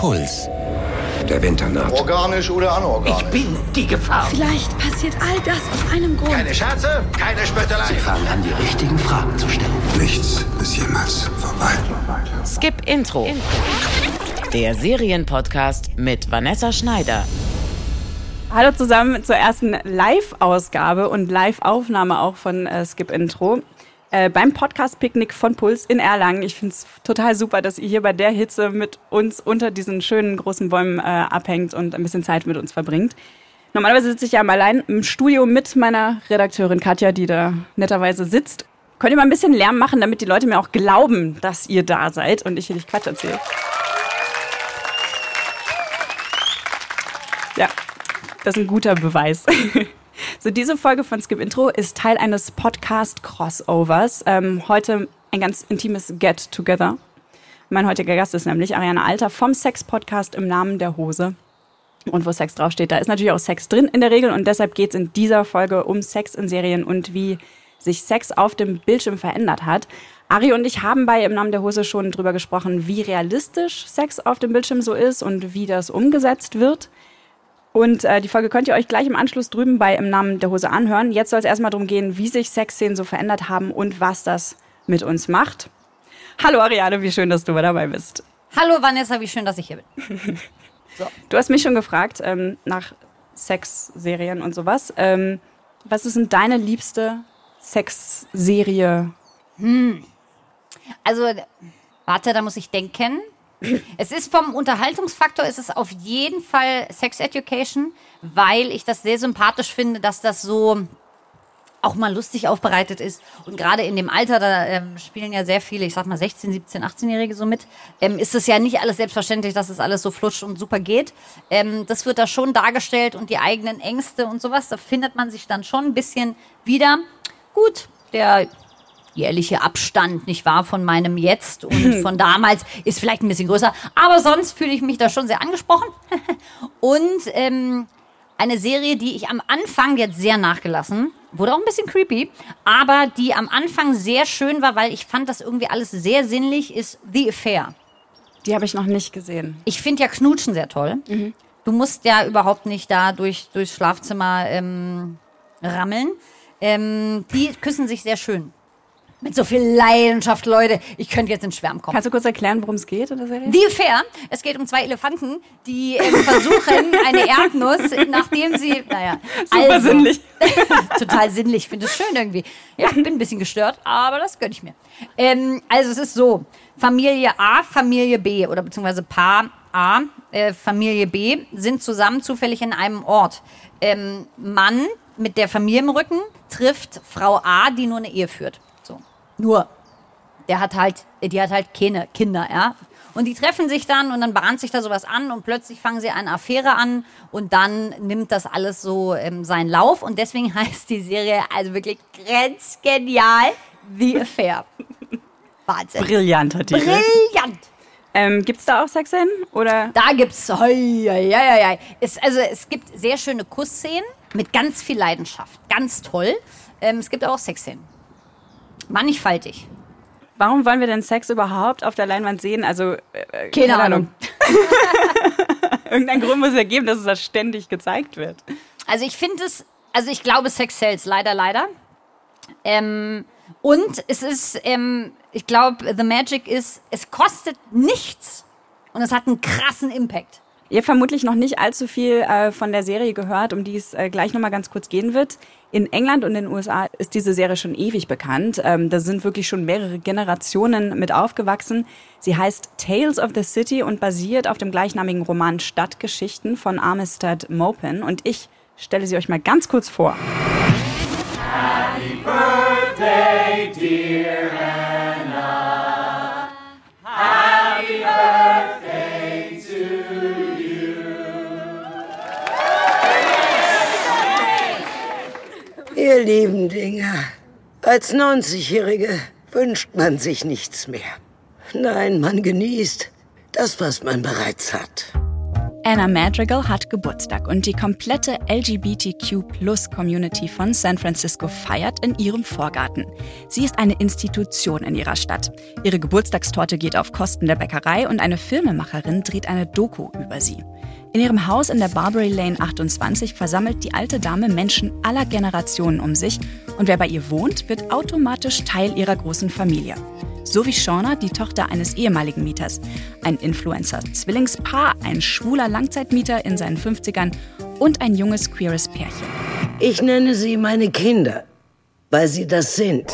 Puls. Der Winter naht. Organisch oder anorganisch? Ich bin die Gefahr. Vielleicht passiert all das aus einem Grund. Keine Scherze, keine Spöttelei. Sie fangen an, die richtigen Fragen zu stellen. Nichts ist jemals vorbei. Skip Intro. Der Serienpodcast mit Vanessa Schneider. Hallo zusammen zur ersten Live-Ausgabe und Live-Aufnahme auch von äh, Skip Intro. Äh, beim Podcast-Picknick von Puls in Erlangen. Ich finde es total super, dass ihr hier bei der Hitze mit uns unter diesen schönen großen Bäumen äh, abhängt und ein bisschen Zeit mit uns verbringt. Normalerweise sitze ich ja mal allein im Studio mit meiner Redakteurin Katja, die da netterweise sitzt. Könnt ihr mal ein bisschen Lärm machen, damit die Leute mir auch glauben, dass ihr da seid und ich hier nicht Quatsch erzähle? Ja, das ist ein guter Beweis. So, diese Folge von Skip Intro ist Teil eines Podcast-Crossovers. Ähm, heute ein ganz intimes Get-Together. Mein heutiger Gast ist nämlich Ariane Alter vom Sex-Podcast im Namen der Hose. Und wo Sex draufsteht, da ist natürlich auch Sex drin in der Regel. Und deshalb geht es in dieser Folge um Sex in Serien und wie sich Sex auf dem Bildschirm verändert hat. Ari und ich haben bei Im Namen der Hose schon drüber gesprochen, wie realistisch Sex auf dem Bildschirm so ist und wie das umgesetzt wird. Und äh, die Folge könnt ihr euch gleich im Anschluss drüben bei Im Namen der Hose anhören. Jetzt soll es erstmal darum gehen, wie sich Sexszenen so verändert haben und was das mit uns macht. Hallo Ariane, wie schön, dass du dabei bist. Hallo Vanessa, wie schön, dass ich hier bin. so. Du hast mich schon gefragt ähm, nach Sexserien und sowas. Ähm, was ist denn deine liebste Sexserie? Hm. Also, warte, da muss ich denken. Es ist vom Unterhaltungsfaktor ist es auf jeden Fall Sex Education, weil ich das sehr sympathisch finde, dass das so auch mal lustig aufbereitet ist. Und gerade in dem Alter, da ähm, spielen ja sehr viele, ich sag mal 16, 17, 18-Jährige so mit, ähm, ist es ja nicht alles selbstverständlich, dass es alles so flutscht und super geht. Ähm, das wird da schon dargestellt und die eigenen Ängste und sowas, da findet man sich dann schon ein bisschen wieder. Gut, der jährliche Abstand, nicht wahr, von meinem Jetzt und von damals ist vielleicht ein bisschen größer. Aber sonst fühle ich mich da schon sehr angesprochen. und ähm, eine Serie, die ich am Anfang jetzt sehr nachgelassen, wurde auch ein bisschen creepy, aber die am Anfang sehr schön war, weil ich fand das irgendwie alles sehr sinnlich, ist The Affair. Die habe ich noch nicht gesehen. Ich finde ja Knutschen sehr toll. Mhm. Du musst ja überhaupt nicht da durch, durchs Schlafzimmer ähm, rammeln. Ähm, die küssen sich sehr schön. Mit so viel Leidenschaft, Leute. Ich könnte jetzt in Schwärm kommen. Kannst du kurz erklären, worum es geht in der Serie? Die Fair. Es geht um zwei Elefanten, die äh, versuchen, eine Erdnuss, nachdem sie, naja. Super also, sinnlich. total sinnlich. Ich finde es schön irgendwie. Ja, bin ein bisschen gestört, aber das gönne ich mir. Ähm, also es ist so, Familie A, Familie B oder beziehungsweise Paar A, äh, Familie B sind zusammen zufällig in einem Ort. Ähm, Mann mit der Familie im Rücken trifft Frau A, die nur eine Ehe führt. Nur, der hat halt, die hat halt keine Kinder, ja. Und die treffen sich dann und dann bahnt sich da sowas an und plötzlich fangen sie eine Affäre an und dann nimmt das alles so ähm, seinen Lauf und deswegen heißt die Serie also wirklich grenzgenial The Affair. Wahnsinn. Brillant hat die. Brillant. Ähm, gibt es da auch Sexszenen? Oder? Da gibt's. Hoi, hoi, es, also es gibt sehr schöne Kussszenen mit ganz viel Leidenschaft. Ganz toll. Ähm, es gibt auch Sexszenen mannigfaltig. Warum wollen wir denn Sex überhaupt auf der Leinwand sehen? Also, äh, keine, keine Ahnung. Irgendein Grund muss ja geben, dass es da ständig gezeigt wird. Also ich finde es, also ich glaube, Sex sells, leider, leider. Ähm, und es ist, ähm, ich glaube, The Magic ist, es kostet nichts und es hat einen krassen Impact. Ihr habt vermutlich noch nicht allzu viel äh, von der Serie gehört, um die es äh, gleich nochmal ganz kurz gehen wird. In England und in den USA ist diese Serie schon ewig bekannt. Ähm, da sind wirklich schon mehrere Generationen mit aufgewachsen. Sie heißt Tales of the City und basiert auf dem gleichnamigen Roman Stadtgeschichten von Armistead Maupin. Und ich stelle sie euch mal ganz kurz vor. Happy birthday, dear Anna. Happy birthday Ihr lieben Dinger, als 90-Jährige wünscht man sich nichts mehr. Nein, man genießt das, was man bereits hat. Anna Madrigal hat Geburtstag und die komplette LGBTQ-Plus-Community von San Francisco feiert in ihrem Vorgarten. Sie ist eine Institution in ihrer Stadt. Ihre Geburtstagstorte geht auf Kosten der Bäckerei und eine Filmemacherin dreht eine Doku über sie. In ihrem Haus in der Barbary Lane 28 versammelt die alte Dame Menschen aller Generationen um sich und wer bei ihr wohnt, wird automatisch Teil ihrer großen Familie sowie Shauna, die Tochter eines ehemaligen Mieters, ein Influencer-Zwillingspaar, ein schwuler Langzeitmieter in seinen 50ern und ein junges queeres Pärchen. Ich nenne sie meine Kinder, weil sie das sind.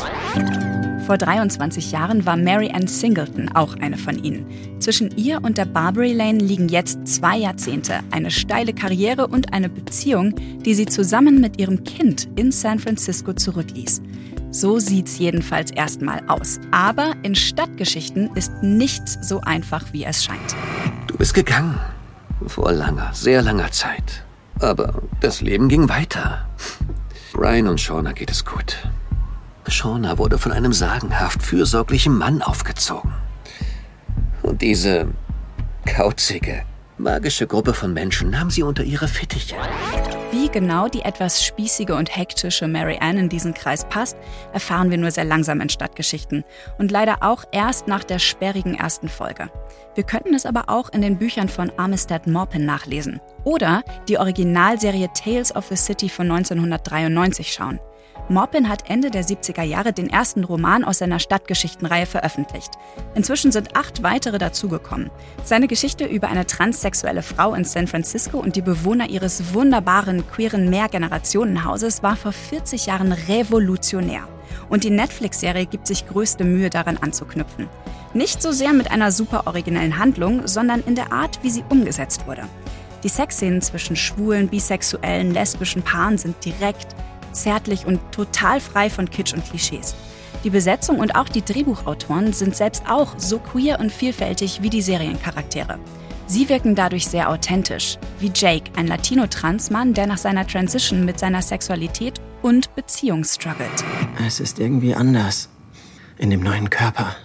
Vor 23 Jahren war Mary Ann Singleton auch eine von ihnen. Zwischen ihr und der Barbary Lane liegen jetzt zwei Jahrzehnte, eine steile Karriere und eine Beziehung, die sie zusammen mit ihrem Kind in San Francisco zurückließ. So sieht's jedenfalls erstmal aus. Aber in Stadtgeschichten ist nichts so einfach, wie es scheint. Du bist gegangen. Vor langer, sehr langer Zeit. Aber das Leben ging weiter. Brian und Shauna geht es gut. Shauna wurde von einem sagenhaft fürsorglichen Mann aufgezogen. Und diese kauzige, magische Gruppe von Menschen nahm sie unter ihre Fittiche. Wie genau die etwas spießige und hektische Mary Ann in diesen Kreis passt, erfahren wir nur sehr langsam in Stadtgeschichten und leider auch erst nach der sperrigen ersten Folge. Wir könnten es aber auch in den Büchern von Armistead Maupin nachlesen oder die Originalserie Tales of the City von 1993 schauen. Maupin hat Ende der 70er Jahre den ersten Roman aus seiner Stadtgeschichtenreihe veröffentlicht. Inzwischen sind acht weitere dazugekommen. Seine Geschichte über eine transsexuelle Frau in San Francisco und die Bewohner ihres wunderbaren queeren Mehrgenerationenhauses war vor 40 Jahren revolutionär. Und die Netflix-Serie gibt sich größte Mühe daran anzuknüpfen. Nicht so sehr mit einer super originellen Handlung, sondern in der Art, wie sie umgesetzt wurde. Die Sexszenen zwischen schwulen, bisexuellen, lesbischen Paaren sind direkt, zärtlich und total frei von Kitsch und Klischees. Die Besetzung und auch die Drehbuchautoren sind selbst auch so queer und vielfältig wie die Seriencharaktere. Sie wirken dadurch sehr authentisch, wie Jake, ein Latino-Transmann, der nach seiner Transition mit seiner Sexualität und Beziehung struggelt. Es ist irgendwie anders. In dem neuen Körper.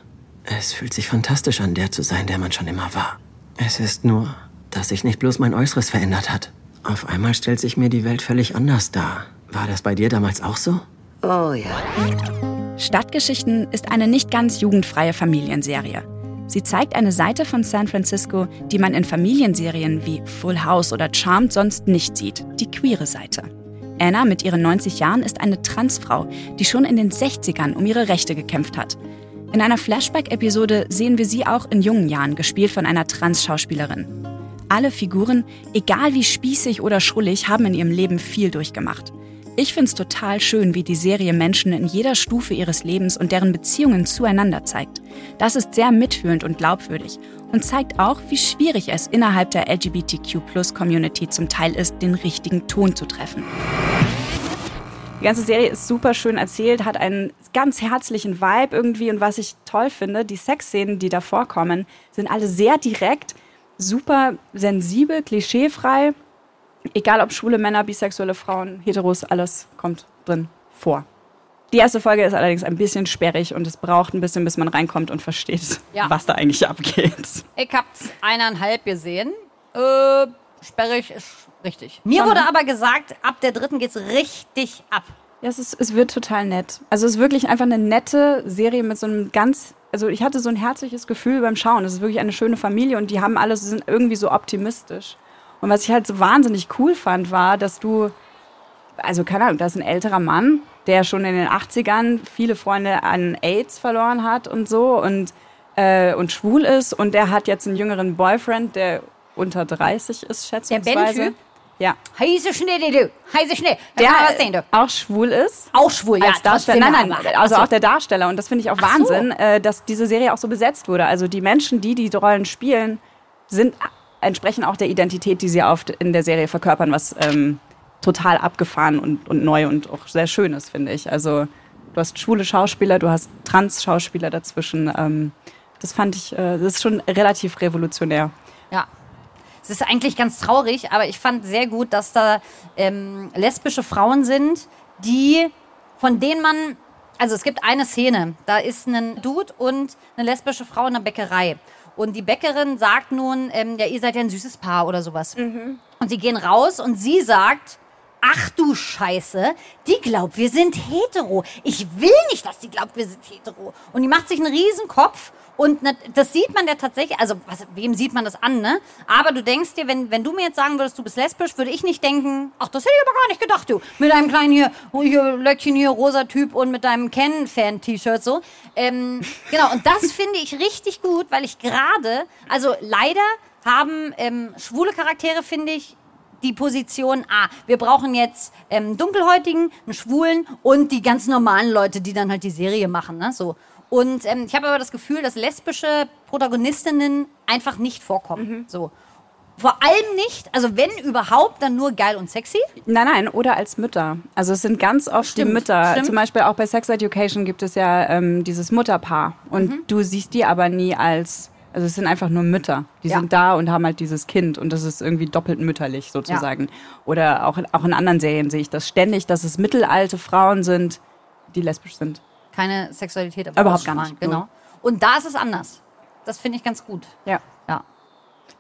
Es fühlt sich fantastisch an, der zu sein, der man schon immer war. Es ist nur, dass sich nicht bloß mein Äußeres verändert hat. Auf einmal stellt sich mir die Welt völlig anders dar. War das bei dir damals auch so? Oh ja. Stadtgeschichten ist eine nicht ganz jugendfreie Familienserie. Sie zeigt eine Seite von San Francisco, die man in Familienserien wie Full House oder Charmed sonst nicht sieht, die queere Seite. Anna mit ihren 90 Jahren ist eine Transfrau, die schon in den 60ern um ihre Rechte gekämpft hat. In einer Flashback-Episode sehen wir sie auch in jungen Jahren, gespielt von einer Trans-Schauspielerin. Alle Figuren, egal wie spießig oder schrullig, haben in ihrem Leben viel durchgemacht. Ich finde es total schön, wie die Serie Menschen in jeder Stufe ihres Lebens und deren Beziehungen zueinander zeigt. Das ist sehr mitfühlend und glaubwürdig und zeigt auch, wie schwierig es innerhalb der LGBTQ-Plus-Community zum Teil ist, den richtigen Ton zu treffen. Die ganze Serie ist super schön erzählt, hat einen ganz herzlichen Vibe irgendwie und was ich toll finde, die Sexszenen, die da vorkommen, sind alle sehr direkt, super sensibel, klischeefrei Egal ob schwule Männer, bisexuelle Frauen, Heteros, alles kommt drin vor. Die erste Folge ist allerdings ein bisschen sperrig und es braucht ein bisschen, bis man reinkommt und versteht, ja. was da eigentlich abgeht. Ich hab's eineinhalb gesehen. Äh, sperrig ist richtig. Mir Schon, wurde aber gesagt, ab der dritten geht's richtig ab. Ja, es, ist, es wird total nett. Also es ist wirklich einfach eine nette Serie mit so einem ganz, also ich hatte so ein herzliches Gefühl beim Schauen. Es ist wirklich eine schöne Familie und die haben alles, sind irgendwie so optimistisch. Und was ich halt so wahnsinnig cool fand, war, dass du, also keine Ahnung, da ist ein älterer Mann, der schon in den 80ern viele Freunde an AIDS verloren hat und so und, äh, und schwul ist. Und der hat jetzt einen jüngeren Boyfriend, der unter 30 ist, schätzungsweise. Der ben Ja. Heiße Schnee, du. Heiße Schnee. Der was sehen, du. auch schwul ist. Auch schwul, ja. Als Darsteller. Nein, nein, also auch der Darsteller. Und das finde ich auch Ach Wahnsinn, äh, dass diese Serie auch so besetzt wurde. Also die Menschen, die die Rollen spielen, sind entsprechen auch der Identität, die sie oft in der Serie verkörpern, was ähm, total abgefahren und, und neu und auch sehr schön ist, finde ich. Also du hast schwule Schauspieler, du hast Trans-Schauspieler dazwischen. Ähm, das fand ich, äh, das ist schon relativ revolutionär. Ja. Es ist eigentlich ganz traurig, aber ich fand sehr gut, dass da ähm, lesbische Frauen sind, die, von denen man, also es gibt eine Szene, da ist ein Dude und eine lesbische Frau in der Bäckerei. Und die Bäckerin sagt nun, ähm, ja, ihr seid ja ein süßes Paar oder sowas. Und sie gehen raus und sie sagt, ach du Scheiße, die glaubt, wir sind hetero. Ich will nicht, dass die glaubt, wir sind hetero. Und die macht sich einen riesen Kopf und das sieht man ja tatsächlich, also was, wem sieht man das an, ne? Aber du denkst dir, wenn, wenn du mir jetzt sagen würdest, du bist lesbisch, würde ich nicht denken, ach, das hätte ich aber gar nicht gedacht, du. Mit deinem kleinen hier, hier Löckchen hier, rosa Typ und mit deinem Ken-Fan-T-Shirt so. Ähm, genau, und das finde ich richtig gut, weil ich gerade, also leider haben ähm, schwule Charaktere, finde ich, die Position, ah, wir brauchen jetzt ähm, Dunkelhäutigen, einen Schwulen und die ganz normalen Leute, die dann halt die Serie machen, ne? So. Und ähm, ich habe aber das Gefühl, dass lesbische Protagonistinnen einfach nicht vorkommen. So. Vor allem nicht, also wenn überhaupt, dann nur geil und sexy. Nein, nein, oder als Mütter. Also es sind ganz oft Stimmt, die Mütter. stimmt. Zum Beispiel auch bei Sex Education gibt es ja ähm, dieses Mutterpaar. Und Mhm. du siehst die aber nie als, also es sind einfach nur Mütter. Die Ja. sind da und haben halt dieses Kind und das ist irgendwie doppelt mütterlich sozusagen. Oder auch, auch in anderen Serien sehe ich das ständig, dass es mittelalte Frauen sind, die lesbisch sind. Keine Sexualität, aber Überhaupt gar nicht, Genau. null. Und da ist es anders. Das finde ich ganz gut. Ja. Ja.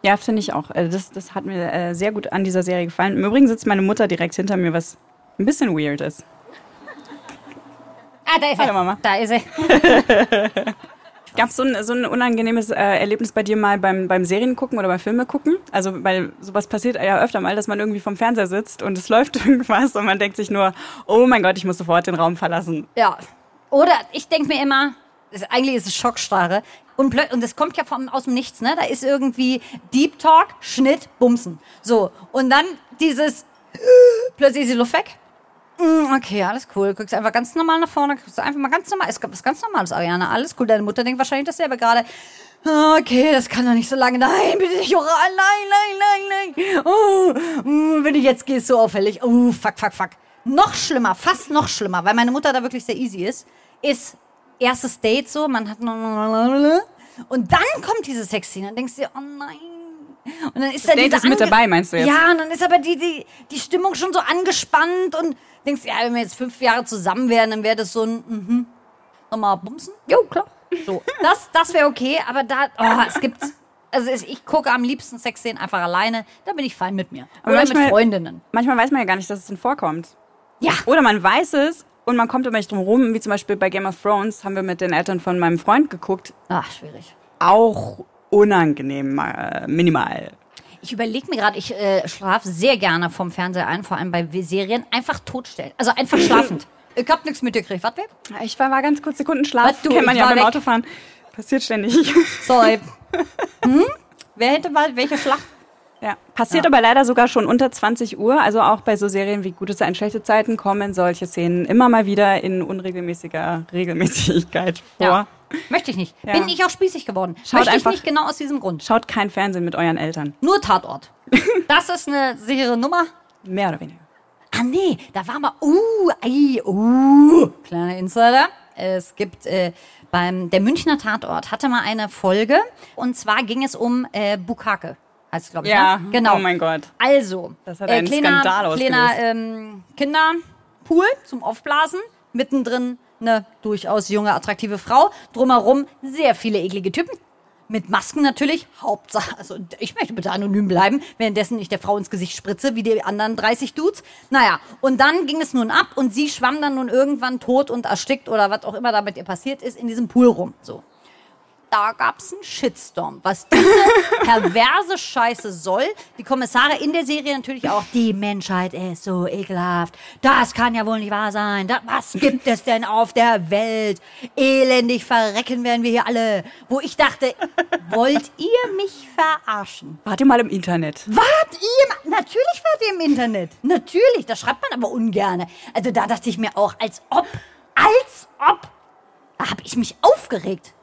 Ja, finde ich auch. Also Das, das hat mir äh, sehr gut an dieser Serie gefallen. Im Übrigen sitzt meine Mutter direkt hinter mir, was ein bisschen weird ist. Ah, da ist Hallo, er. Mama. Da ist er. Gab es so ein, so ein unangenehmes äh, Erlebnis bei dir mal beim, beim Serien gucken oder beim Filme gucken? Also, weil sowas passiert ja öfter mal, dass man irgendwie vom Fernseher sitzt und es läuft irgendwas und man denkt sich nur, oh mein Gott, ich muss sofort den Raum verlassen. Ja. Oder ich denke mir immer, das, eigentlich ist es Schockstarre. Und, und das kommt ja vom, aus dem Nichts, ne? Da ist irgendwie Deep Talk, Schnitt, Bumsen. So. Und dann dieses, plötzlich ist die Luft weg. Mm, Okay, alles cool. Guckst einfach ganz normal nach vorne, guckst einfach mal ganz normal. Ist was ganz Normales, Ariane. Alles cool. Deine Mutter denkt wahrscheinlich dasselbe gerade. Ah, Okay, das kann doch nicht so lange. Nein, bitte nicht oral. Nein, nein, nein, nein. Oh, mm, wenn du jetzt gehst, so auffällig. Oh, fuck, fuck, fuck. Noch schlimmer, fast noch schlimmer, weil meine Mutter da wirklich sehr easy ist, ist erstes Date so, man hat und dann kommt diese Sexszene und denkst dir, oh nein. Und dann ist da Date ist mit dabei, meinst du jetzt? Ja, und dann ist aber die, die, die Stimmung schon so angespannt und denkst, ja, wenn wir jetzt fünf Jahre zusammen wären, dann wäre das so ein, mhm, nochmal bumsen? Jo, klar. So, das, das wäre okay, aber da, oh, es gibt, also ich gucke am liebsten Sexszenen einfach alleine, da bin ich fein mit mir. Aber Oder manchmal- mit Freundinnen. Manchmal weiß man ja gar nicht, dass es dann vorkommt. Ja. Oder man weiß es und man kommt aber nicht drum rum, wie zum Beispiel bei Game of Thrones haben wir mit den Eltern von meinem Freund geguckt. Ach, schwierig. Auch unangenehm, äh, minimal. Ich überlege mir gerade, ich äh, schlafe sehr gerne vom Fernseher ein, vor allem bei Serien, einfach totstellen. Also einfach schlafend. ich hab nichts mitgekriegt. Warte, Ich war, war ganz kurz Sekundenschlaf. Was, du, Kennt man ich ja war beim weg. Autofahren. Passiert ständig. sorry. hm? Wer hätte mal welche Schlacht? Ja. Passiert aber leider sogar schon unter 20 Uhr. Also auch bei so Serien wie Gute Zeiten, schlechte Zeiten kommen solche Szenen immer mal wieder in unregelmäßiger Regelmäßigkeit vor. Ja. Möchte ich nicht. Ja. Bin ich auch spießig geworden. Schaut Möchte ich einfach- nicht genau aus diesem Grund. Schaut kein Fernsehen mit euren Eltern. Nur Tatort. Das ist eine sichere Nummer. Mehr oder weniger. Ah nee, da war mal, uh, ei, uh, kleiner Insider. Es gibt äh, beim der Münchner Tatort hatte mal eine Folge und zwar ging es um äh, Bukake. Heißt glaube ich. Ja, ne? genau. oh mein Gott. Also, Das hat einen Skandal kleiner ausgelöst. ähm, Kinderpool zum Aufblasen. Mittendrin eine durchaus junge, attraktive Frau. Drumherum sehr viele eklige Typen. Mit Masken natürlich. Hauptsache, also ich möchte bitte anonym bleiben, währenddessen ich der Frau ins Gesicht spritze, wie die anderen 30 Dudes. Naja, und dann ging es nun ab und sie schwamm dann nun irgendwann tot und erstickt oder was auch immer da mit ihr passiert ist, in diesem Pool rum. So da gab's einen Shitstorm. Was diese perverse Scheiße soll, die Kommissare in der Serie natürlich auch, die Menschheit ist so ekelhaft. Das kann ja wohl nicht wahr sein. Da, was gibt es denn auf der Welt? Elendig verrecken werden wir hier alle. Wo ich dachte, wollt ihr mich verarschen? Wart ihr mal im Internet? Wart ihr? Natürlich wart ihr im Internet. Natürlich, das schreibt man aber ungerne. Also da dachte ich mir auch, als ob, als ob. Da habe ich mich aufgeregt.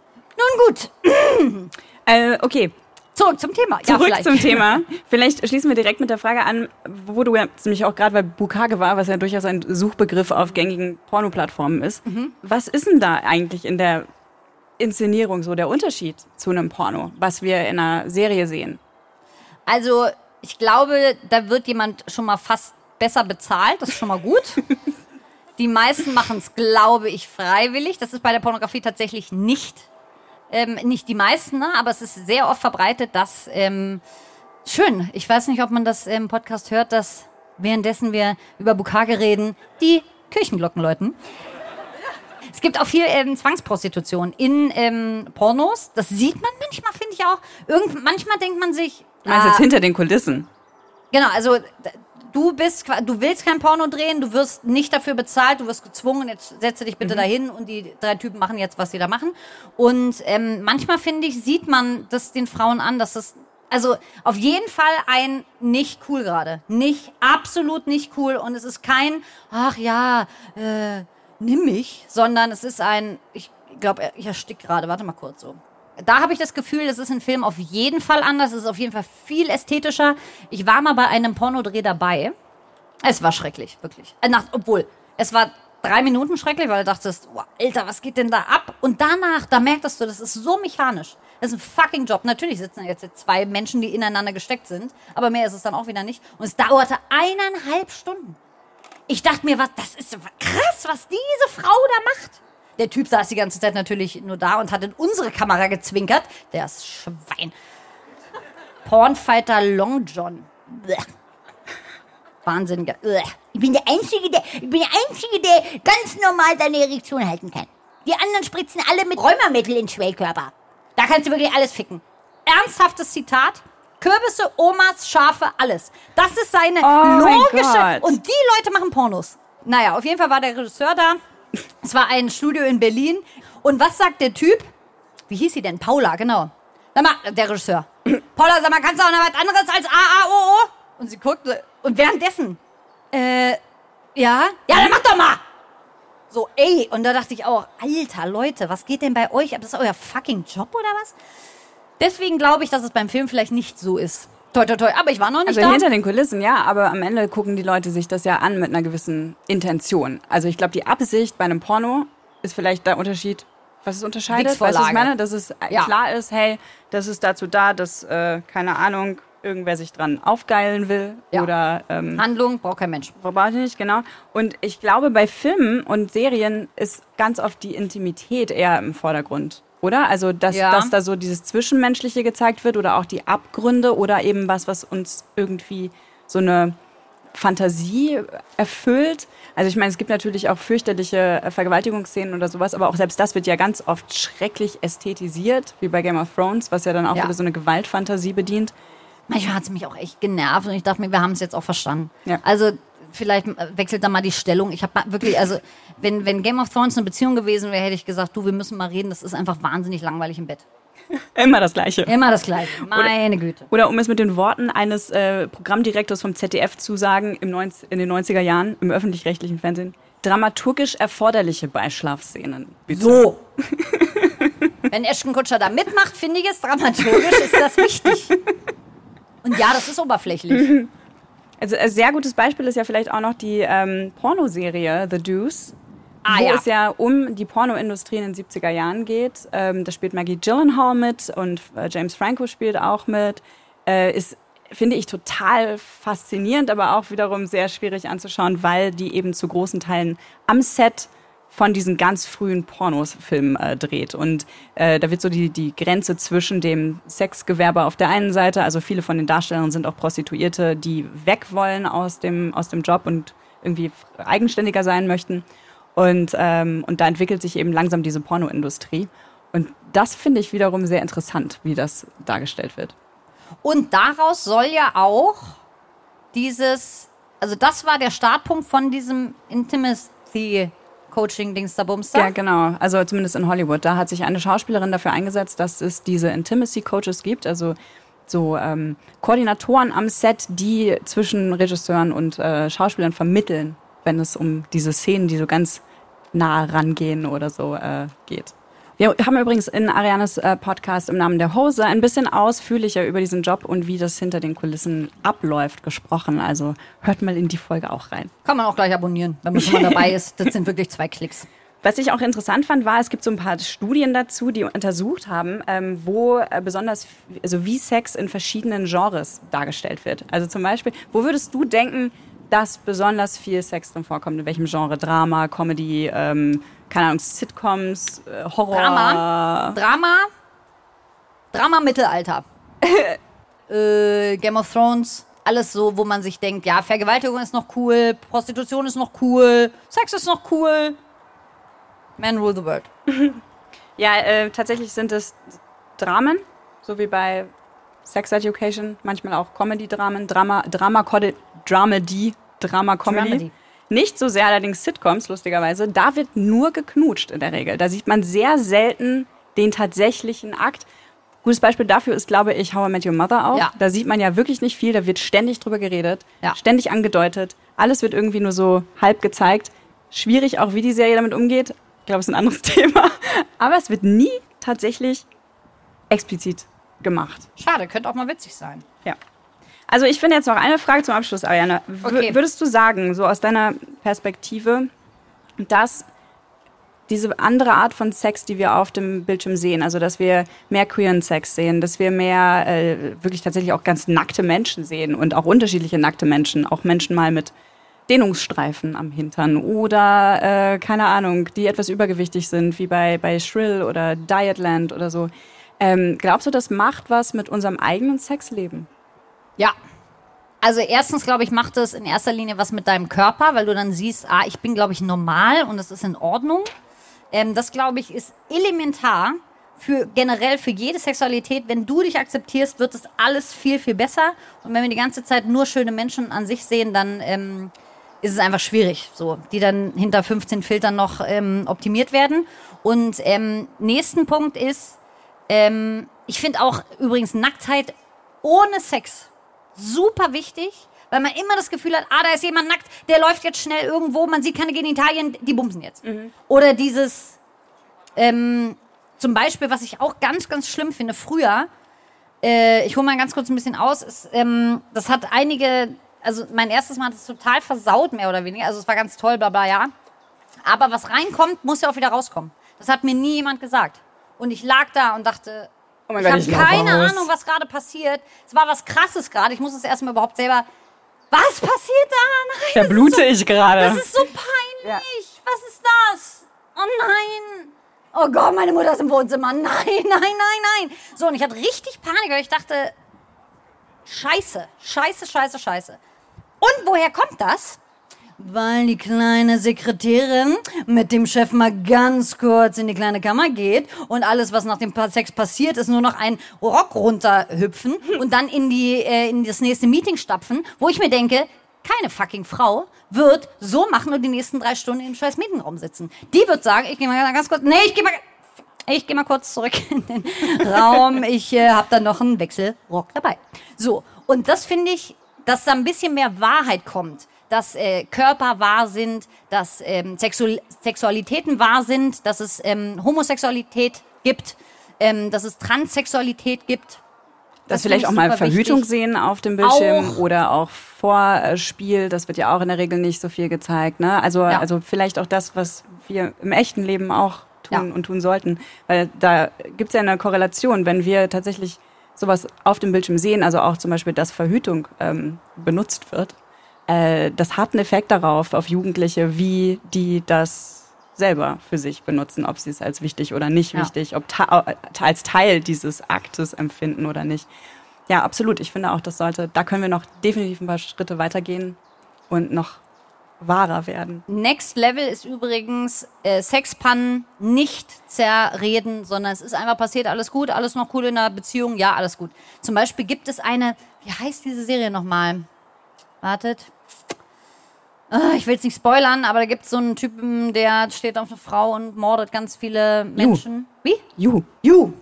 Nun gut, Äh, okay, zurück zum Thema. zurück vielleicht. zum Thema. Vielleicht schließen wir direkt mit der Frage an, wo du ja nämlich auch gerade bei Bukage war, was ja durchaus ein Suchbegriff auf gängigen Pornoplattformen ist. Mhm. Was ist denn da eigentlich in der Inszenierung so der Unterschied zu einem Porno, was wir in einer Serie sehen? Also, ich glaube, da wird jemand schon mal fast besser bezahlt. Das ist schon mal gut. Die meisten machen es, glaube ich, freiwillig. Das ist bei der Pornografie tatsächlich nicht Ähm, nicht die meisten, ne? aber es ist sehr oft verbreitet, dass ähm, schön. Ich weiß nicht, ob man das im Podcast hört, dass währenddessen wir über Bukake reden, die Kirchenglocken läuten. Es gibt auch viel ähm, Zwangsprostitution in ähm, Pornos. Das sieht man manchmal, finde ich auch. Irgend, manchmal denkt man sich. Du meinst ah, jetzt hinter den Kulissen? Genau, also du bist, du willst kein Porno drehen, du wirst nicht dafür bezahlt, du wirst gezwungen, jetzt setze dich bitte dahin und die drei Typen machen jetzt, was sie da machen. Und ähm, manchmal finde ich, sieht man das den Frauen an, dass das also auf jeden Fall ein nicht cool gerade. Nicht, absolut nicht cool. Und es ist kein, ach ja, äh, nimm mich, sondern es ist ein, ich glaube, ich erstick gerade, warte mal kurz so. Da habe ich das Gefühl, das ist ein Film auf jeden Fall anders. Es ist auf jeden Fall viel ästhetischer. Ich war mal bei einem Pornodreh dabei. Es war schrecklich, wirklich. Äh, Nach, obwohl, es war drei Minuten schrecklich, weil du dachtest, wow, Alter, was geht denn da ab? Und danach, da merktest du, das ist so mechanisch. Das ist ein fucking Job. Natürlich sitzen jetzt zwei Menschen, die ineinander gesteckt sind, aber mehr ist es dann auch wieder nicht. Und es dauerte eineinhalb Stunden. Ich dachte mir, was, das ist krass, was diese Frau da macht. Der Typ saß die ganze Zeit natürlich nur da und hat in unsere Kamera gezwinkert. Der ist Schwein. Pornfighter Long John. Blech. Wahnsinniger. Blech. Ich bin der Einzige, der, ich bin der Einzige, der ganz normal seine Erektion halten kann. Die anderen spritzen alle mit Rheumamittel in Schwellkörper. Da kannst du wirklich alles ficken. Ernsthaftes Zitat. Kürbisse, Omas, Schafe, alles. Das ist seine Oh logische. Und die Leute machen Pornos. Naja, auf jeden Fall war der Regisseur da. Es war ein Studio in Berlin. Und was sagt der Typ? Wie hieß sie denn? Paula, genau. Sag mal, der Regisseur. Paula, sag mal, kannst du auch noch was anderes als AAOO? Und sie guckte. Und währenddessen. Äh, ja? Ja, dann mach doch mal! So, ey, und da dachte ich auch, alter Leute, was geht denn bei euch ab? Das ist euer fucking Job oder was? Deswegen glaube ich, dass es beim Film vielleicht nicht so ist. Toi, toi, toi. Aber ich war noch nicht Also da. hinter den Kulissen, ja, aber am Ende gucken die Leute sich das ja an mit einer gewissen Intention. Also ich glaube, die Absicht bei einem Porno ist vielleicht der Unterschied, was es unterscheidet. Weißt du, was ich meine? Dass es äh, Ja. klar ist, hey, das ist dazu da, dass, äh, keine Ahnung, irgendwer sich dran aufgeilen will Ja. oder ähm, Handlung braucht kein Mensch. Brauche ich nicht, genau. Und ich glaube, bei Filmen und Serien ist ganz oft die Intimität eher im Vordergrund. Oder? Also, dass, Ja. dass da so dieses Zwischenmenschliche gezeigt wird oder auch die Abgründe oder eben was, was uns irgendwie so eine Fantasie erfüllt. Also ich meine, es gibt natürlich auch fürchterliche äh, Vergewaltigungsszenen oder sowas, aber auch selbst das wird ja ganz oft schrecklich ästhetisiert, wie bei Game of Thrones, was ja dann auch Ja. wieder so eine Gewaltfantasie bedient. Manchmal hat es mich auch echt genervt und ich dachte mir, wir haben es jetzt auch verstanden. Ja. Also vielleicht äh, wechselt da mal die Stellung. Ich habe wirklich, also wenn, wenn Game of Thrones eine Beziehung gewesen wäre, hätte ich gesagt, du, wir müssen mal reden. Das ist einfach wahnsinnig langweilig im Bett. Immer das Gleiche. Immer das Gleiche. Meine Güte. Oder um es mit den Worten eines äh, Programmdirektors vom ZDF zu sagen, im 90, in den 90er Jahren im öffentlich-rechtlichen Fernsehen, dramaturgisch erforderliche Beischlafszenen. Bitte. So. Wenn Ashton Kutscher da mitmacht, finde ich es dramaturgisch, ist das wichtig. Und ja, das ist oberflächlich. Also ein sehr gutes Beispiel ist ja vielleicht auch noch die ähm, Pornoserie The Deuce. Ah, wo ja. es ja um die Pornoindustrie in den 70er Jahren geht. Ähm, da spielt Maggie Gyllenhaal mit und äh, James Franco spielt auch mit. Äh, ist, finde ich, total faszinierend, aber auch wiederum sehr schwierig anzuschauen, weil die eben zu großen Teilen am Set von diesen ganz frühen Pornosfilmen äh, dreht. Und äh, da wird so die, die Grenze zwischen dem Sexgewerbe auf der einen Seite, also viele von den Darstellern sind auch Prostituierte, die weg wollen aus dem, aus dem Job und irgendwie eigenständiger sein möchten. Und, ähm, und da entwickelt sich eben langsam diese Pornoindustrie. Und das finde ich wiederum sehr interessant, wie das dargestellt wird. Und daraus soll ja auch dieses, also das war der Startpunkt von diesem Intimacy Coaching Dings da Bumster. Ja, genau. Also zumindest in Hollywood. Da hat sich eine Schauspielerin dafür eingesetzt, dass es diese Intimacy Coaches gibt, also so ähm, Koordinatoren am Set, die zwischen Regisseuren und äh, Schauspielern vermitteln, wenn es um diese Szenen, die so ganz nah rangehen oder so äh, geht. Wir haben übrigens in Arianes äh, Podcast im Namen der Hose ein bisschen ausführlicher über diesen Job und wie das hinter den Kulissen abläuft gesprochen. Also hört mal in die Folge auch rein. Kann man auch gleich abonnieren, wenn man schon mal dabei ist. Das sind wirklich zwei Klicks. Was ich auch interessant fand, war, es gibt so ein paar Studien dazu, die untersucht haben, ähm, wo äh, besonders, also wie Sex in verschiedenen Genres dargestellt wird. Also zum Beispiel, wo würdest du denken, dass besonders viel Sex drin vorkommt? In welchem Genre? Drama, Comedy, ähm, keine Ahnung, Sitcoms, äh, Horror? Drama. Drama, Drama Mittelalter. äh, Game of Thrones. Alles so, wo man sich denkt, ja, Vergewaltigung ist noch cool, Prostitution ist noch cool, Sex ist noch cool. Man rule the world. Ja, äh, tatsächlich sind es Dramen, so wie bei Sex Education, manchmal auch Comedy-Dramen, Drama, Drama, Dramedy, Drama, Comedy. Nicht so sehr allerdings Sitcoms, lustigerweise. Da wird nur geknutscht in der Regel. Da sieht man sehr selten den tatsächlichen Akt. Gutes Beispiel dafür ist, glaube ich, How I Met Your Mother auch. Ja. Da sieht man ja wirklich nicht viel, da wird ständig drüber geredet, Ja. ständig angedeutet. Alles wird irgendwie nur so halb gezeigt. Schwierig auch, wie die Serie damit umgeht. Ich glaube, es ist ein anderes Thema. Aber es wird nie tatsächlich explizit gemacht. Schade, könnte auch mal witzig sein. Ja. Also ich finde jetzt noch eine Frage zum Abschluss, Ariane. Okay. Würdest du sagen, so aus deiner Perspektive, dass diese andere Art von Sex, die wir auf dem Bildschirm sehen, also dass wir mehr queeren Sex sehen, dass wir mehr äh, wirklich tatsächlich auch ganz nackte Menschen sehen und auch unterschiedliche nackte Menschen, auch Menschen mal mit Dehnungsstreifen am Hintern oder äh, keine Ahnung, die etwas übergewichtig sind, wie bei, bei Shrill oder Dietland oder so. Ähm, glaubst du, das macht was mit unserem eigenen Sexleben? Ja. Also erstens, glaube ich, macht es in erster Linie was mit deinem Körper, weil du dann siehst, ah, ich bin, glaube ich, normal und das ist in Ordnung. Ähm, das, glaube ich, ist elementar für generell für jede Sexualität. Wenn du dich akzeptierst, wird es alles viel, viel besser. Und wenn wir die ganze Zeit nur schöne Menschen an sich sehen, dann ähm, ist es einfach schwierig, so, die dann hinter 15 Filtern noch ähm, optimiert werden. Und ähm, nächsten Punkt ist, ähm, ich finde auch übrigens Nacktheit ohne Sex super wichtig, weil man immer das Gefühl hat, ah, da ist jemand nackt, der läuft jetzt schnell irgendwo, man sieht keine Genitalien, die bumsen jetzt. Oder dieses, ähm, zum Beispiel, was ich auch ganz, ganz schlimm finde, früher, äh, ich hole mal ganz kurz ein bisschen aus, ist, ähm, das hat einige, also mein erstes Mal hat es total versaut, mehr oder weniger, also es war ganz toll, bla bla, ja. Aber was reinkommt, muss ja auch wieder rauskommen. Das hat mir nie jemand gesagt. Und ich lag da und dachte, Oh mein ich Gott, habe ich lauf keine aus. Ahnung, was gerade passiert. Es war was Krasses gerade. Ich muss es erstmal überhaupt selber. Was passiert da? Nein, Da blute so, ich gerade. Das ist so peinlich. Was ist das? Oh nein. Oh Gott, meine Mutter ist im Wohnzimmer. Nein, nein, nein, nein. So, und ich hatte richtig Panik, weil ich dachte, scheiße, scheiße, scheiße, scheiße. Und woher kommt das? Weil die kleine Sekretärin mit dem Chef mal ganz kurz in die kleine Kammer geht und alles, was nach dem Sex passiert, ist nur noch ein Rock runterhüpfen und dann in, die, äh, in das nächste Meeting stapfen, wo ich mir denke, keine fucking Frau wird so machen und die nächsten drei Stunden im scheiß Meetingraum sitzen. Die wird sagen, ich gehe mal ganz kurz, nee, ich gehe mal, ich gehe mal kurz zurück in den Raum. Ich äh, habe dann noch einen Wechselrock dabei. So, und das finde ich, dass da ein bisschen mehr Wahrheit kommt. Dass äh, Körper wahr sind, dass ähm, Sexu Sexualitäten wahr sind, dass es ähm, Homosexualität gibt, ähm, dass es Transsexualität gibt. dass Das vielleicht auch mal Verhütung wichtig. sehen auf dem Bildschirm Auch. oder auch Vorspiel, das wird ja auch in der Regel nicht so viel gezeigt. Ne? Also, Ja. also vielleicht auch das, was wir im echten Leben auch tun Ja. und tun sollten. Weil da gibt es ja eine Korrelation, wenn wir tatsächlich sowas auf dem Bildschirm sehen, also auch zum Beispiel, dass Verhütung ähm, benutzt wird, äh, das hat einen Effekt darauf, auf Jugendliche, wie die das selber für sich benutzen, ob sie es als wichtig oder nicht Ja. wichtig, ob äh, als Teil dieses Aktes empfinden oder nicht. Ja, absolut. Ich finde auch, das sollte, da können wir noch definitiv ein paar Schritte weitergehen und noch wahrer werden. Next Level ist übrigens äh, Sexpannen nicht zerreden, sondern es ist einfach passiert, alles gut, alles noch cool in der Beziehung, ja, alles gut. Zum Beispiel gibt es eine, wie heißt diese Serie nochmal? Wartet. Ah, Ich will es nicht spoilern, aber da gibt es so einen Typen, der steht auf eine Frau und mordet ganz viele Menschen. Wie? Juhu. You.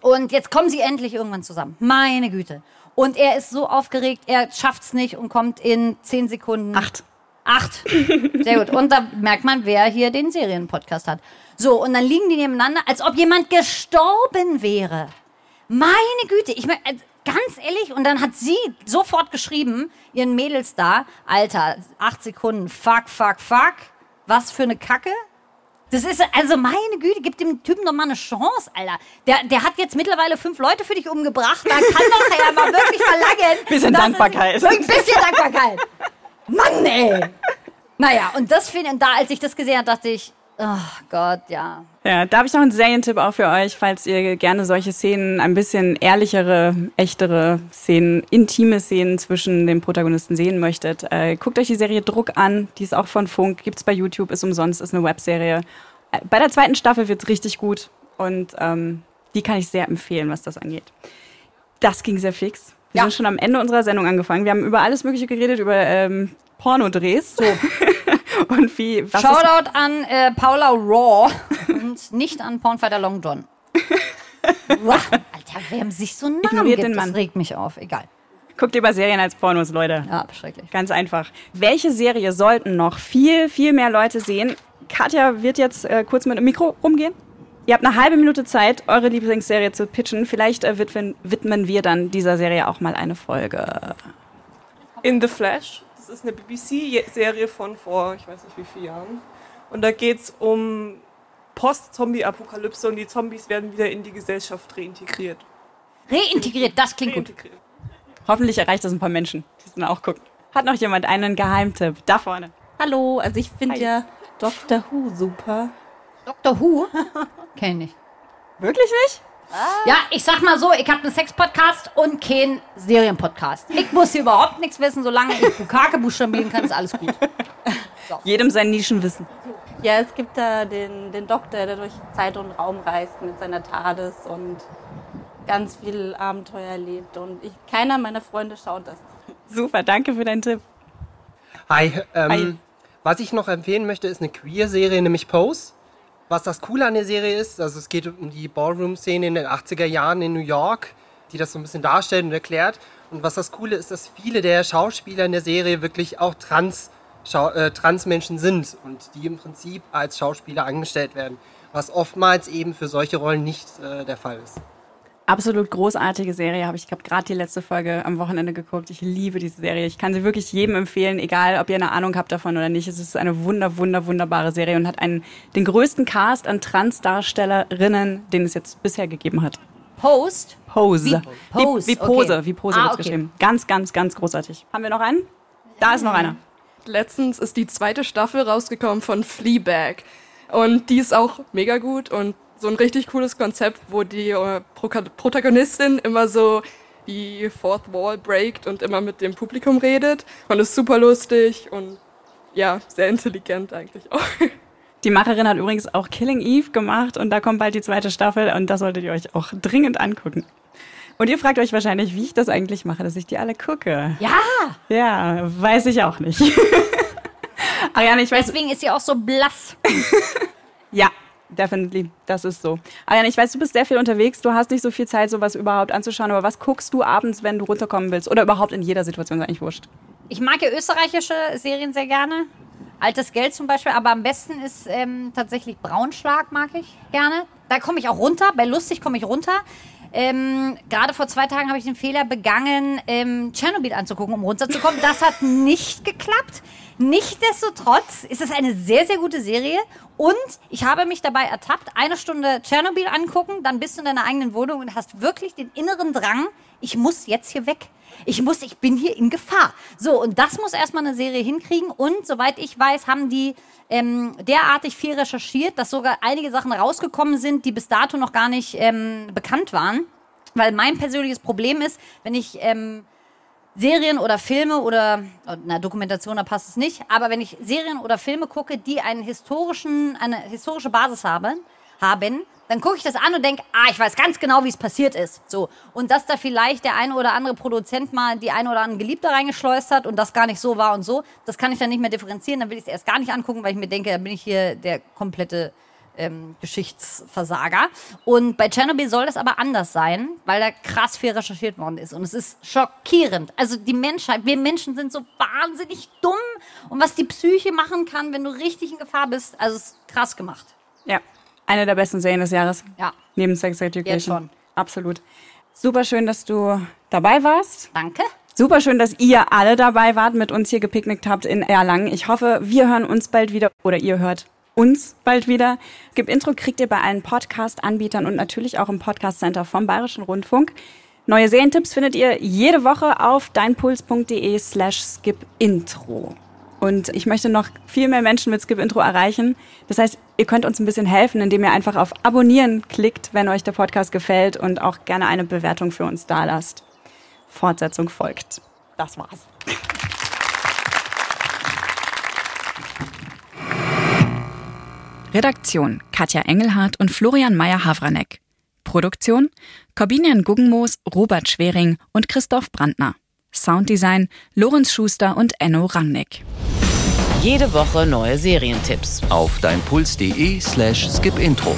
Und jetzt kommen sie endlich irgendwann zusammen. Meine Güte. Und er ist so aufgeregt, er schafft's nicht und kommt in zehn Sekunden. Acht. Acht. Sehr gut. Und da merkt man, wer hier den Serienpodcast hat. So, und dann liegen die nebeneinander, als ob jemand gestorben wäre. Meine Güte, ich meine, ganz ehrlich, und dann hat sie sofort geschrieben, ihren Mädels da, Alter, acht Sekunden, fuck, fuck, fuck, was für eine Kacke. Das ist, also meine Güte, gib dem Typen doch mal eine Chance, Alter. Der, der hat jetzt mittlerweile fünf Leute für dich umgebracht, da kann doch er mal wirklich verlangen. Bisschen Dankbarkeit. Ein bisschen Dankbarkeit. Mann, ey. Naja, und das finde und da, als ich das gesehen habe, dachte ich, Ach Gott, ja. Ja, da habe ich noch einen Serientipp auch für euch, falls ihr gerne solche Szenen, ein bisschen ehrlichere, echtere Szenen, intime Szenen zwischen den Protagonisten sehen möchtet. Äh, guckt euch die Serie Druck an, die ist auch von Funk, gibt's bei YouTube, ist umsonst, ist eine Webserie. Äh, bei der zweiten Staffel wird's richtig gut und ähm, die kann ich sehr empfehlen, was das angeht. Das ging sehr fix. Wir Ja. sind schon am Ende unserer Sendung angefangen. Wir haben über alles Mögliche geredet, über ähm, Pornodrehs. So. und wie, was ist Shoutout an äh, Paula Raw und nicht an Pornfighter Long John. Wow, Alter, wer sich so einen Namen Ignoriert gibt, den Mann. das regt mich auf. Egal. Guckt lieber Serien als Pornos, Leute. Ja, schrecklich. Ganz einfach. Welche Serie sollten noch viel, viel mehr Leute sehen? Katja wird jetzt äh, kurz mit dem Mikro rumgehen. Ihr habt eine halbe Minute Zeit, eure Lieblingsserie zu pitchen. Vielleicht äh, widmen, widmen wir dann dieser Serie auch mal eine Folge. In the Flash. Das ist eine BBC-Serie von vor, ich weiß nicht wie vielen Jahren. Und da geht es um Post-Zombie-Apokalypse und die Zombies werden wieder in die Gesellschaft reintegriert. Reintegriert, das klingt gut. Reintegriert. Hoffentlich erreicht das ein paar Menschen, die es dann auch gucken. Hat noch jemand einen Geheimtipp? Da vorne. Hallo, also ich finde ja Doctor Who super. Dr. Who? Kenn ich nicht. Wirklich nicht? Ja, ich sag mal so, ich habe einen Sex-Podcast und keinen Serienpodcast. Ich muss hier überhaupt nichts wissen, solange ich Bukake buchstabieren kann, ist alles gut. Jedem sein Nischenwissen. Ja, es gibt da den, den Doktor, der durch Zeit und Raum reist mit seiner TARDIS und ganz viel Abenteuer erlebt. Und ich, keiner meiner Freunde schaut das. Super, danke für deinen Tipp. Hi, ähm, Hi. was ich noch empfehlen möchte, ist eine Queer-Serie, nämlich Pose. Was das Coole an der Serie ist, also es geht um die Ballroom-Szene in den 80er Jahren in New York, die das so ein bisschen darstellt und erklärt. Und was das Coole ist, dass viele der Schauspieler in der Serie wirklich auch trans, äh, Transmenschen sind und die im Prinzip als Schauspieler angestellt werden, was oftmals eben für solche Rollen nicht äh, der Fall ist. Absolut großartige Serie. Habe ich, ich habe gerade die letzte Folge am Wochenende geguckt. Ich liebe diese Serie. Ich kann sie wirklich jedem empfehlen, egal ob ihr eine Ahnung habt davon oder nicht. Es ist eine wunder, wunder, wunderbare Serie und hat einen, den größten Cast an Transdarstellerinnen, den es jetzt bisher gegeben hat. Post? Pose. Wie Pose, Wie, wie Pose, okay. wie Pose Ah, wird's okay. geschrieben. Ganz, ganz, ganz großartig. Haben wir noch einen? Da ist noch einer. Letztens ist die zweite Staffel rausgekommen von Fleabag. Und die ist auch mega gut und so ein richtig cooles Konzept, wo die äh, Pro Protagonistin immer so die Fourth Wall breakt und immer mit dem Publikum redet. Und ist super lustig und ja, sehr intelligent eigentlich auch. Die Macherin hat übrigens auch Killing Eve gemacht und da kommt bald die zweite Staffel und das solltet ihr euch auch dringend angucken. Und ihr fragt euch wahrscheinlich, wie ich das eigentlich mache, dass ich die alle gucke. Ja, Ja, weiß ich auch nicht. Ariane, ich weiß. deswegen ist sie auch so blass. Ja, definitely. Das ist so. Ariane, ich weiß, du bist sehr viel unterwegs. Du hast nicht so viel Zeit, sowas überhaupt anzuschauen. Aber was guckst du abends, wenn du runterkommen willst? Oder überhaupt in jeder Situation, ist eigentlich wurscht. Ich mag ja österreichische Serien sehr gerne. Altes Geld zum Beispiel, aber am besten ist ähm, tatsächlich Braunschlag, mag ich gerne. Da komme ich auch runter. Bei Lustig komme ich runter. Ähm, Gerade vor zwei Tagen habe ich den Fehler begangen, ähm, Tschernobyl anzugucken, um runterzukommen. Das hat nicht geklappt. Nichtsdestotrotz ist es eine sehr, sehr gute Serie. Und ich habe mich dabei ertappt, eine Stunde Tschernobyl angucken, dann bist du in deiner eigenen Wohnung und hast wirklich den inneren Drang, ich muss jetzt hier weg. Ich muss, ich bin hier in Gefahr. So, und das muss erstmal eine Serie hinkriegen. Und soweit ich weiß, haben die ähm, derartig viel recherchiert, dass sogar einige Sachen rausgekommen sind, die bis dato noch gar nicht ähm, bekannt waren. Weil mein persönliches Problem ist, wenn ich ähm, Serien oder Filme oder, oh, na, Dokumentation, da passt es nicht, aber wenn ich Serien oder Filme gucke, die einen historischen, eine historische Basis haben, haben, dann gucke ich das an und denke, ah, ich weiß ganz genau, wie es passiert ist. So. Und dass da vielleicht der eine oder andere Produzent mal die eine oder andere Geliebte reingeschleust hat und das gar nicht so war und so, das kann ich dann nicht mehr differenzieren, dann will ich es erst gar nicht angucken, weil ich mir denke, da bin ich hier der komplette ähm, Geschichtsversager. Und bei Tschernobyl soll das aber anders sein, weil da krass viel recherchiert worden ist. Und es ist schockierend. Also die Menschheit, wir Menschen sind so wahnsinnig dumm. Und was die Psyche machen kann, wenn du richtig in Gefahr bist, also es ist krass gemacht. Ja, eine der besten Serien des Jahres. Ja. Neben Sex Education. Jetzt schon. Absolut. Super schön, dass du dabei warst. Danke. Super schön, dass ihr alle dabei wart, mit uns hier gepicknickt habt in Erlangen. Ich hoffe, wir hören uns bald wieder oder ihr hört uns bald wieder. Gib Intro kriegt ihr bei allen Podcast-Anbietern und natürlich auch im Podcast Center vom Bayerischen Rundfunk. Neue Serientipps findet ihr jede Woche auf deinpuls.de slash skipintro. Und ich möchte noch viel mehr Menschen mit Skip Intro erreichen. Das heißt, ihr könnt uns ein bisschen helfen, indem ihr einfach auf Abonnieren klickt, wenn euch der Podcast gefällt und auch gerne eine Bewertung für uns dalasst. Fortsetzung folgt. Das war's. Redaktion Katja Engelhardt und Florian Meyer-Havranek. Produktion Corbinian Guggenmoos, Robert Schwering und Christoph Brandner. Sounddesign Lorenz Schuster und Enno Rangnick. Jede Woche neue Serientipps. Auf deinpuls.de slash skipintro.